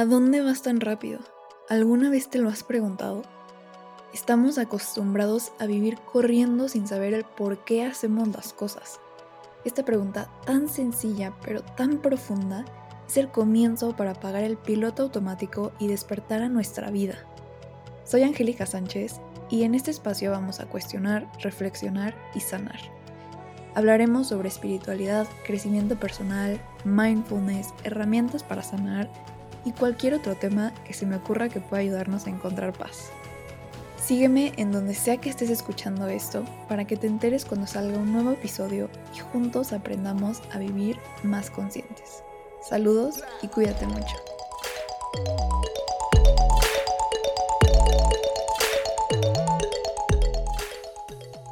¿A dónde vas tan rápido? ¿Alguna vez te lo has preguntado? Estamos acostumbrados a vivir corriendo sin saber el por qué hacemos las cosas. Esta pregunta tan sencilla pero tan profunda es el comienzo para apagar el piloto automático y despertar a nuestra vida. Soy Angélica Sánchez y en este espacio vamos a cuestionar, reflexionar y sanar. Hablaremos sobre espiritualidad, crecimiento personal, mindfulness, herramientas para sanar y cualquier otro tema que se me ocurra que pueda ayudarnos a encontrar paz. Sígueme en donde sea que estés escuchando esto para que te enteres cuando salga un nuevo episodio y juntos aprendamos a vivir más conscientes. Saludos y cuídate mucho.